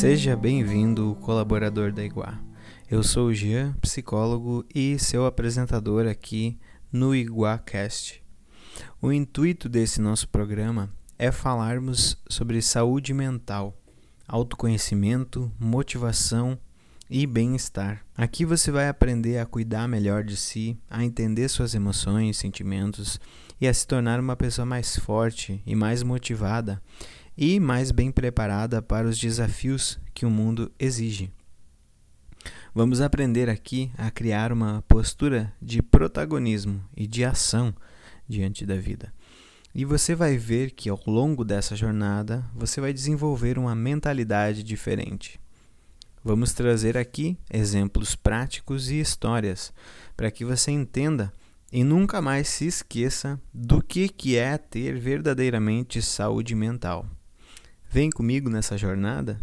Seja bem-vindo, colaborador da Iguá. Eu sou o Jean, psicólogo e seu apresentador aqui no IguaCast. O intuito desse nosso programa é falarmos sobre saúde mental, autoconhecimento, motivação e bem-estar. Aqui você vai aprender a cuidar melhor de si, a entender suas emoções, sentimentos e a se tornar uma pessoa mais forte e mais motivada e mais bem preparada para os desafios que o mundo exige. Vamos aprender aqui a criar uma postura de protagonismo e de ação diante da vida. E você vai ver que ao longo dessa jornada você vai desenvolver uma mentalidade diferente. Vamos trazer aqui exemplos práticos e histórias para que você entenda e nunca mais se esqueça do que, que é ter verdadeiramente saúde mental. Vem comigo nessa jornada?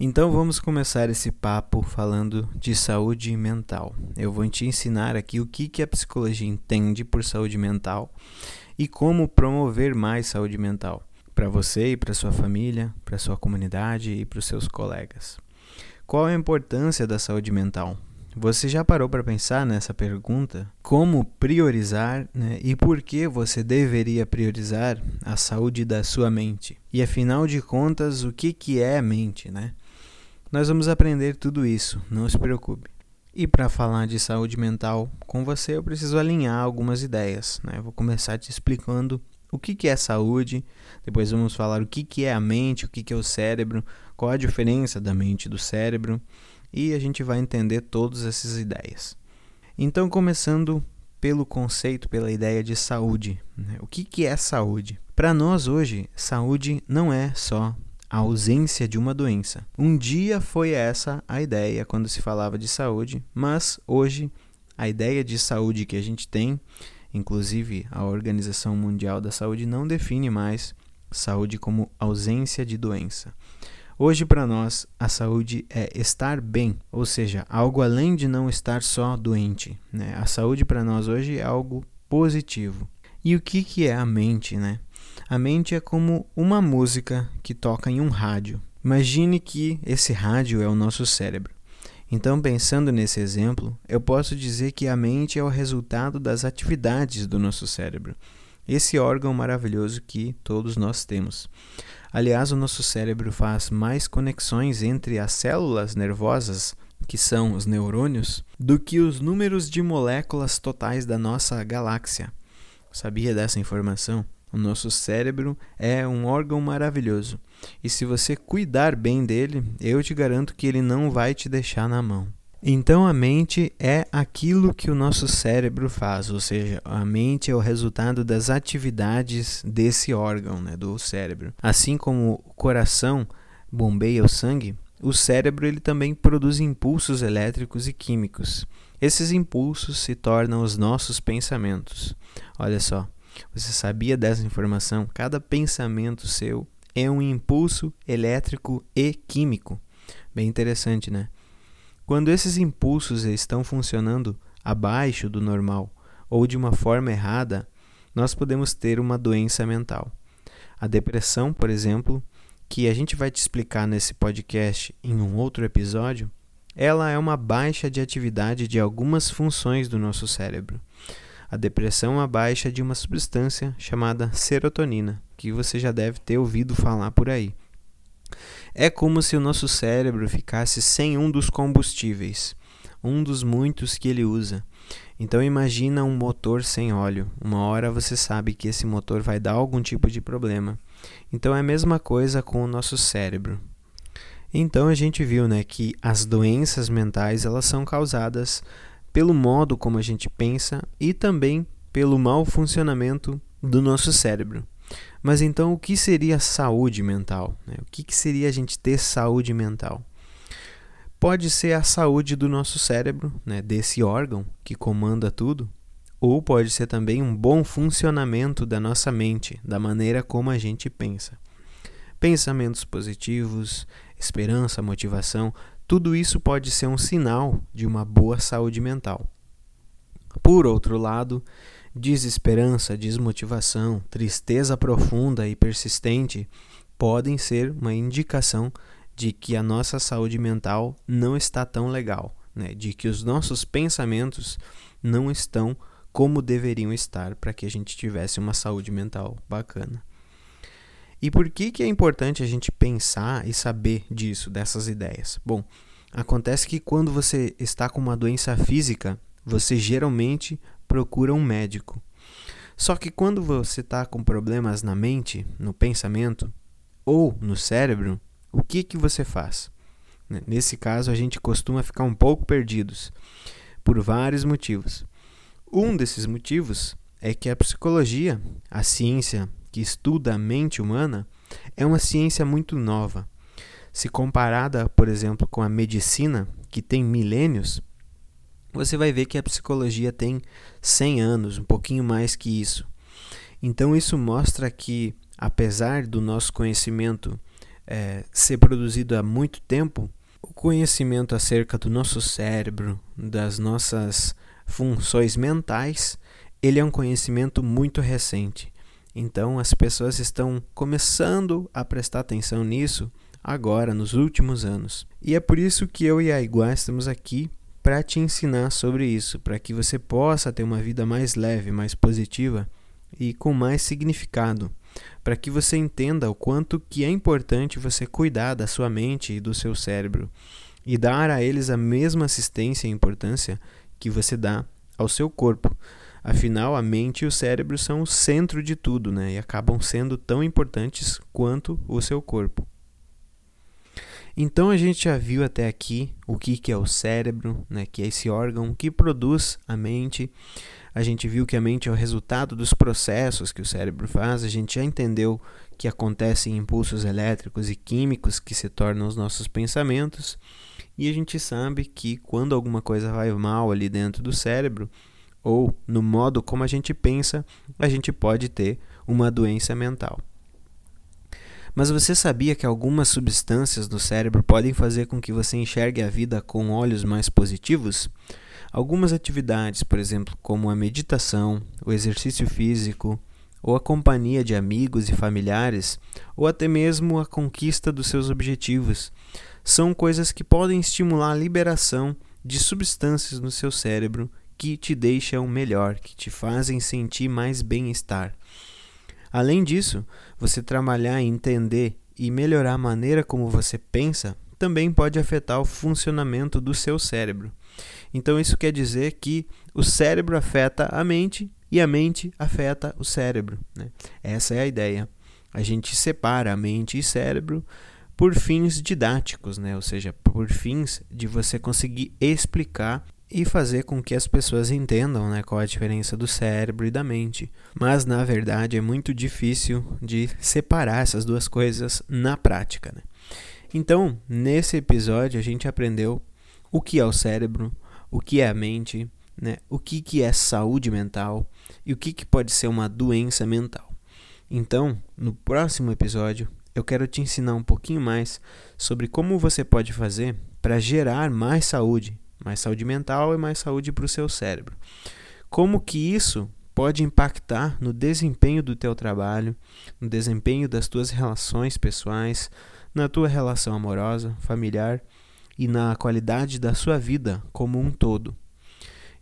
Então vamos começar esse papo falando de saúde mental. Eu vou te ensinar aqui o que, que a psicologia entende por saúde mental e como promover mais saúde mental para você e para sua família, para sua comunidade e para os seus colegas. Qual a importância da saúde mental? Você já parou para pensar nessa pergunta? Como priorizar né? e por que você deveria priorizar a saúde da sua mente? E afinal de contas, o que, que é a mente? Né? Nós vamos aprender tudo isso, não se preocupe. E para falar de saúde mental com você, eu preciso alinhar algumas ideias. Né? Vou começar te explicando o que, que é saúde, depois vamos falar o que, que é a mente, o que, que é o cérebro, qual a diferença da mente e do cérebro, e a gente vai entender todas essas ideias. Então, começando pelo conceito, pela ideia de saúde. Né? O que, que é saúde? Para nós hoje, saúde não é só a ausência de uma doença. Um dia foi essa a ideia quando se falava de saúde, mas hoje a ideia de saúde que a gente tem, inclusive a Organização Mundial da Saúde, não define mais saúde como ausência de doença. Hoje, para nós, a saúde é estar bem, ou seja, algo além de não estar só doente. Né? A saúde para nós hoje é algo positivo. E o que, que é a mente? Né? A mente é como uma música que toca em um rádio. Imagine que esse rádio é o nosso cérebro. Então, pensando nesse exemplo, eu posso dizer que a mente é o resultado das atividades do nosso cérebro, esse órgão maravilhoso que todos nós temos. Aliás, o nosso cérebro faz mais conexões entre as células nervosas, que são os neurônios, do que os números de moléculas totais da nossa galáxia. Sabia dessa informação? O nosso cérebro é um órgão maravilhoso. E se você cuidar bem dele, eu te garanto que ele não vai te deixar na mão. Então a mente é aquilo que o nosso cérebro faz, ou seja, a mente é o resultado das atividades desse órgão, né, do cérebro. Assim como o coração bombeia o sangue, o cérebro ele também produz impulsos elétricos e químicos. Esses impulsos se tornam os nossos pensamentos. Olha só, você sabia dessa informação? Cada pensamento seu é um impulso elétrico e químico. Bem interessante, né? Quando esses impulsos estão funcionando abaixo do normal ou de uma forma errada, nós podemos ter uma doença mental. A depressão, por exemplo, que a gente vai te explicar nesse podcast em um outro episódio, ela é uma baixa de atividade de algumas funções do nosso cérebro. A depressão é uma baixa de uma substância chamada serotonina, que você já deve ter ouvido falar por aí. É como se o nosso cérebro ficasse sem um dos combustíveis, um dos muitos que ele usa. Então imagina um motor sem óleo. Uma hora você sabe que esse motor vai dar algum tipo de problema. Então é a mesma coisa com o nosso cérebro. Então a gente viu, né, que as doenças mentais elas são causadas pelo modo como a gente pensa e também pelo mau funcionamento do nosso cérebro. Mas então, o que seria saúde mental? Né? O que, seria a gente ter saúde mental? Pode ser a saúde do nosso cérebro, né, desse órgão que comanda tudo, ou pode ser também um bom funcionamento da nossa mente, da maneira como a gente pensa. Pensamentos positivos, esperança, motivação, tudo isso pode ser um sinal de uma boa saúde mental. Por outro lado, desesperança, desmotivação, tristeza profunda e persistente, podem ser uma indicação de que a nossa saúde mental não está tão legal, né? de que os nossos pensamentos não estão como deveriam estar para que a gente tivesse uma saúde mental bacana. E por que, que é importante a gente pensar e saber disso, dessas ideias? Bom, acontece que quando você está com uma doença física, você geralmente procura um médico. Só que quando você está com problemas na mente, no pensamento ou no cérebro, o que, que você faz? Né, nesse caso, a gente costuma ficar um pouco perdidos por vários motivos. Um desses motivos é que a psicologia, a ciência que estuda a mente humana, é uma ciência muito nova. Se comparada, por exemplo, com a medicina, que tem milênios, você vai ver que a psicologia tem 100 anos, um pouquinho mais que isso. Então, isso mostra que, apesar do nosso conhecimento é, ser produzido há muito tempo, o conhecimento acerca do nosso cérebro, das nossas funções mentais, ele é um conhecimento muito recente. Então as pessoas estão começando a prestar atenção nisso agora, nos últimos anos. E é por isso que eu e a Iguá estamos aqui para te ensinar sobre isso, para que você possa ter uma vida mais leve, mais positiva e com mais significado, para que você entenda o quanto que é importante você cuidar da sua mente e do seu cérebro e dar a eles a mesma assistência e importância que você dá ao seu corpo. Afinal, a mente e o cérebro são o centro de tudo, né? E acabam sendo tão importantes quanto o seu corpo. Então a gente já viu até aqui o que, que é o cérebro, né? Que é esse órgão que produz a mente. A gente viu que a mente é o resultado dos processos que o cérebro faz. A gente já entendeu que acontecem impulsos elétricos e químicos que se tornam os nossos pensamentos. E a gente sabe que quando alguma coisa vai mal ali dentro do cérebro, ou no modo como a gente pensa, a gente pode ter uma doença mental. Mas você sabia que algumas substâncias no cérebro podem fazer com que você enxergue a vida com olhos mais positivos? Algumas atividades, por exemplo, como a meditação, o exercício físico, ou a companhia de amigos e familiares, ou até mesmo a conquista dos seus objetivos, são coisas que podem estimular a liberação de substâncias no seu cérebro que te deixam melhor, que te fazem sentir mais bem-estar. Além disso, você trabalhar entender e melhorar a maneira como você pensa também pode afetar o funcionamento do seu cérebro. Então, isso quer dizer que o cérebro afeta a mente e a mente afeta o cérebro. Né? Essa é a ideia. A gente separa a mente e cérebro por fins didáticos, né? ou seja, por fins de você conseguir explicar e fazer com que as pessoas entendam né, qual a diferença do cérebro e da mente. Mas na verdade é muito difícil de separar essas duas coisas na prática. Né? Então, nesse episódio, a gente aprendeu o que é o cérebro, o que é a mente, né, o que, que é saúde mental e o que, que pode ser uma doença mental. Então, no próximo episódio, eu quero te ensinar um pouquinho mais sobre como você pode fazer para gerar mais saúde mais saúde mental e mais saúde para o seu cérebro. Como que isso pode impactar no desempenho do teu trabalho, no desempenho das tuas relações pessoais, na tua relação amorosa, familiar e na qualidade da sua vida como um todo.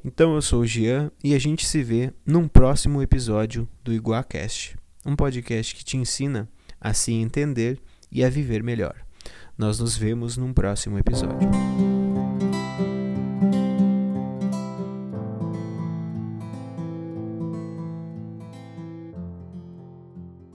Então eu sou o Gian e a gente se vê num próximo episódio do Iguacast, um podcast que te ensina a se entender e a viver melhor. Nós nos vemos num próximo episódio.